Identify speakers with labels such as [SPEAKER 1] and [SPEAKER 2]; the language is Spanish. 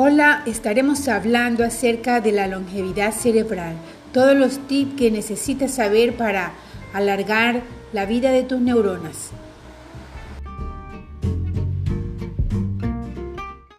[SPEAKER 1] Hola, estaremos hablando acerca de la longevidad cerebral, todos los tips que necesitas saber para alargar la vida de tus neuronas.